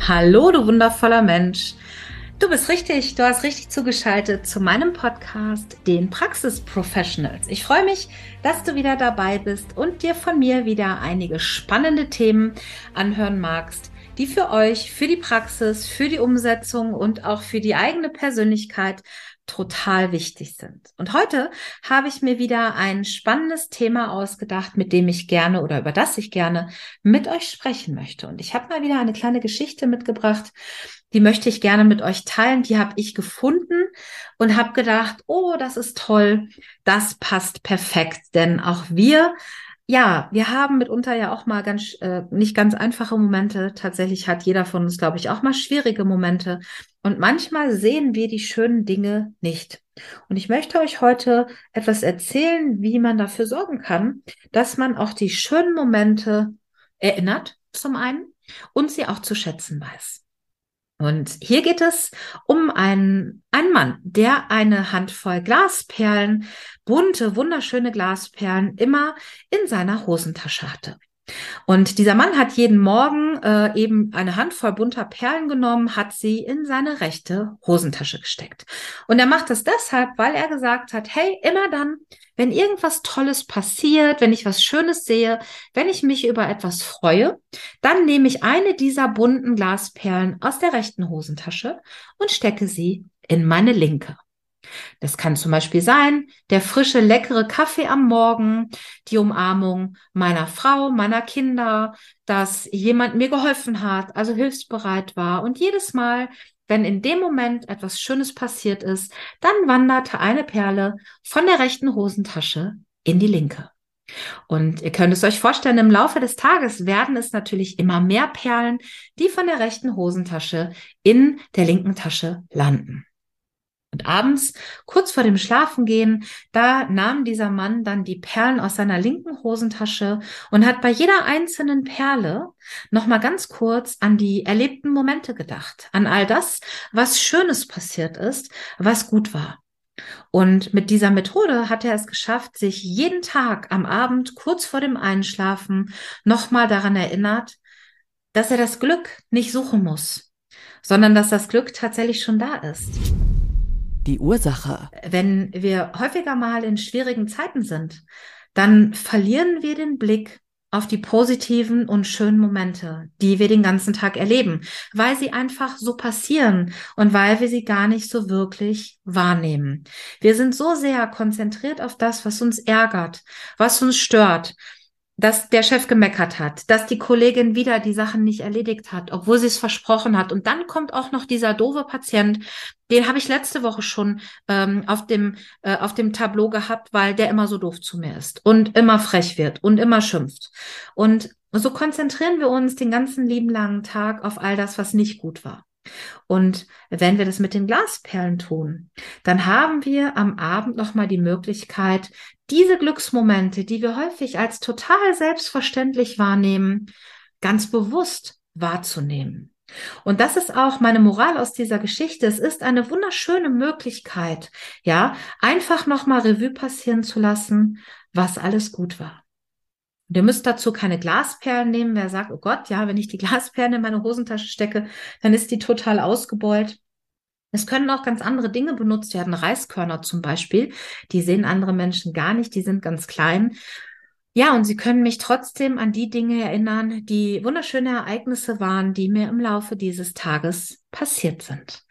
Hallo, du wundervoller Mensch. Du bist richtig, du hast richtig zugeschaltet zu meinem Podcast, den Praxis Professionals. Ich freue mich, dass du wieder dabei bist und dir von mir wieder einige spannende Themen anhören magst, die für euch, für die Praxis, für die Umsetzung und auch für die eigene Persönlichkeit total wichtig sind. Und heute habe ich mir wieder ein spannendes Thema ausgedacht, mit dem ich gerne oder über das ich gerne mit euch sprechen möchte. Und ich habe mal wieder eine kleine Geschichte mitgebracht, die möchte ich gerne mit euch teilen. Die habe ich gefunden und habe gedacht, oh, das ist toll, das passt perfekt, denn auch wir ja, wir haben mitunter ja auch mal ganz äh, nicht ganz einfache Momente. Tatsächlich hat jeder von uns, glaube ich, auch mal schwierige Momente. Und manchmal sehen wir die schönen Dinge nicht. Und ich möchte euch heute etwas erzählen, wie man dafür sorgen kann, dass man auch die schönen Momente erinnert, zum einen, und sie auch zu schätzen weiß. Und hier geht es um einen, einen Mann, der eine Handvoll Glasperlen, bunte, wunderschöne Glasperlen immer in seiner Hosentasche hatte. Und dieser Mann hat jeden Morgen äh, eben eine Handvoll bunter Perlen genommen, hat sie in seine rechte Hosentasche gesteckt. Und er macht das deshalb, weil er gesagt hat, hey, immer dann, wenn irgendwas Tolles passiert, wenn ich was Schönes sehe, wenn ich mich über etwas freue, dann nehme ich eine dieser bunten Glasperlen aus der rechten Hosentasche und stecke sie in meine linke. Das kann zum Beispiel sein, der frische, leckere Kaffee am Morgen, die Umarmung meiner Frau, meiner Kinder, dass jemand mir geholfen hat, also hilfsbereit war. Und jedes Mal, wenn in dem Moment etwas Schönes passiert ist, dann wanderte eine Perle von der rechten Hosentasche in die linke. Und ihr könnt es euch vorstellen, im Laufe des Tages werden es natürlich immer mehr Perlen, die von der rechten Hosentasche in der linken Tasche landen. Und abends, kurz vor dem Schlafengehen, da nahm dieser Mann dann die Perlen aus seiner linken Hosentasche und hat bei jeder einzelnen Perle nochmal ganz kurz an die erlebten Momente gedacht, an all das, was Schönes passiert ist, was gut war. Und mit dieser Methode hat er es geschafft, sich jeden Tag am Abend kurz vor dem Einschlafen nochmal daran erinnert, dass er das Glück nicht suchen muss, sondern dass das Glück tatsächlich schon da ist die Ursache? Wenn wir häufiger mal in schwierigen Zeiten sind, dann verlieren wir den Blick auf die positiven und schönen Momente, die wir den ganzen Tag erleben, weil sie einfach so passieren und weil wir sie gar nicht so wirklich wahrnehmen. Wir sind so sehr konzentriert auf das, was uns ärgert, was uns stört, dass der Chef gemeckert hat, dass die Kollegin wieder die Sachen nicht erledigt hat, obwohl sie es versprochen hat. Und dann kommt auch noch dieser doofe Patient, den habe ich letzte Woche schon ähm, auf dem äh, auf dem Tableau gehabt, weil der immer so doof zu mir ist und immer frech wird und immer schimpft. Und so konzentrieren wir uns den ganzen lieben langen Tag auf all das, was nicht gut war. Und wenn wir das mit den Glasperlen tun, dann haben wir am Abend nochmal die Möglichkeit, diese Glücksmomente, die wir häufig als total selbstverständlich wahrnehmen, ganz bewusst wahrzunehmen. Und das ist auch meine Moral aus dieser Geschichte. Es ist eine wunderschöne Möglichkeit, ja, einfach nochmal Revue passieren zu lassen, was alles gut war. Und ihr müsst dazu keine Glasperlen nehmen. Wer sagt, oh Gott, ja, wenn ich die Glasperlen in meine Hosentasche stecke, dann ist die total ausgebeult. Es können auch ganz andere Dinge benutzt werden, Reiskörner zum Beispiel. Die sehen andere Menschen gar nicht, die sind ganz klein. Ja, und sie können mich trotzdem an die Dinge erinnern, die wunderschöne Ereignisse waren, die mir im Laufe dieses Tages passiert sind.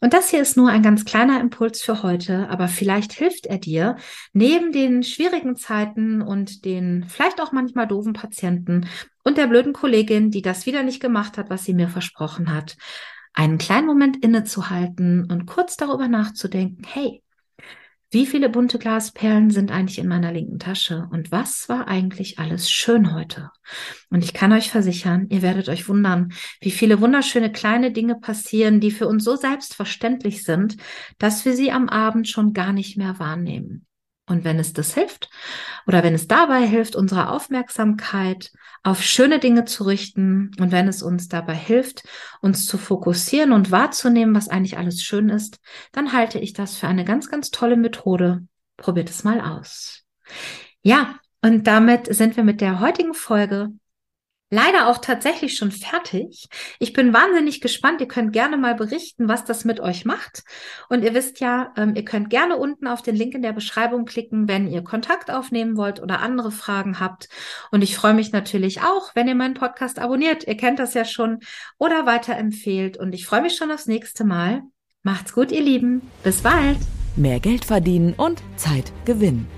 Und das hier ist nur ein ganz kleiner Impuls für heute, aber vielleicht hilft er dir, neben den schwierigen Zeiten und den vielleicht auch manchmal doofen Patienten und der blöden Kollegin, die das wieder nicht gemacht hat, was sie mir versprochen hat, einen kleinen Moment innezuhalten und kurz darüber nachzudenken, hey, Wie viele bunte Glasperlen sind eigentlich in meiner linken Tasche? Und was war eigentlich alles schön heute? Und ich kann euch versichern, ihr werdet euch wundern, wie viele wunderschöne kleine Dinge passieren, die für uns so selbstverständlich sind, dass wir sie am Abend schon gar nicht mehr wahrnehmen. Und wenn es das hilft oder wenn es dabei hilft, unsere Aufmerksamkeit auf schöne Dinge zu richten und wenn es uns dabei hilft, uns zu fokussieren und wahrzunehmen, was eigentlich alles schön ist, dann halte ich das für eine ganz, ganz tolle Methode. Probiert es mal aus. Ja, und damit sind wir mit der heutigen Folge leider auch tatsächlich schon fertig. Ich bin wahnsinnig gespannt. Ihr könnt gerne mal berichten, was das mit euch macht. Und ihr wisst ja, ähm, ihr könnt gerne unten auf den Link in der Beschreibung klicken, wenn ihr Kontakt aufnehmen wollt oder andere Fragen habt. Und ich freue mich natürlich auch, wenn ihr meinen Podcast abonniert. Ihr kennt das ja schon oder weiterempfehlt. Und ich freue mich schon aufs nächste Mal. Macht's gut, ihr Lieben. Bis bald. Mehr Geld verdienen und Zeit gewinnen.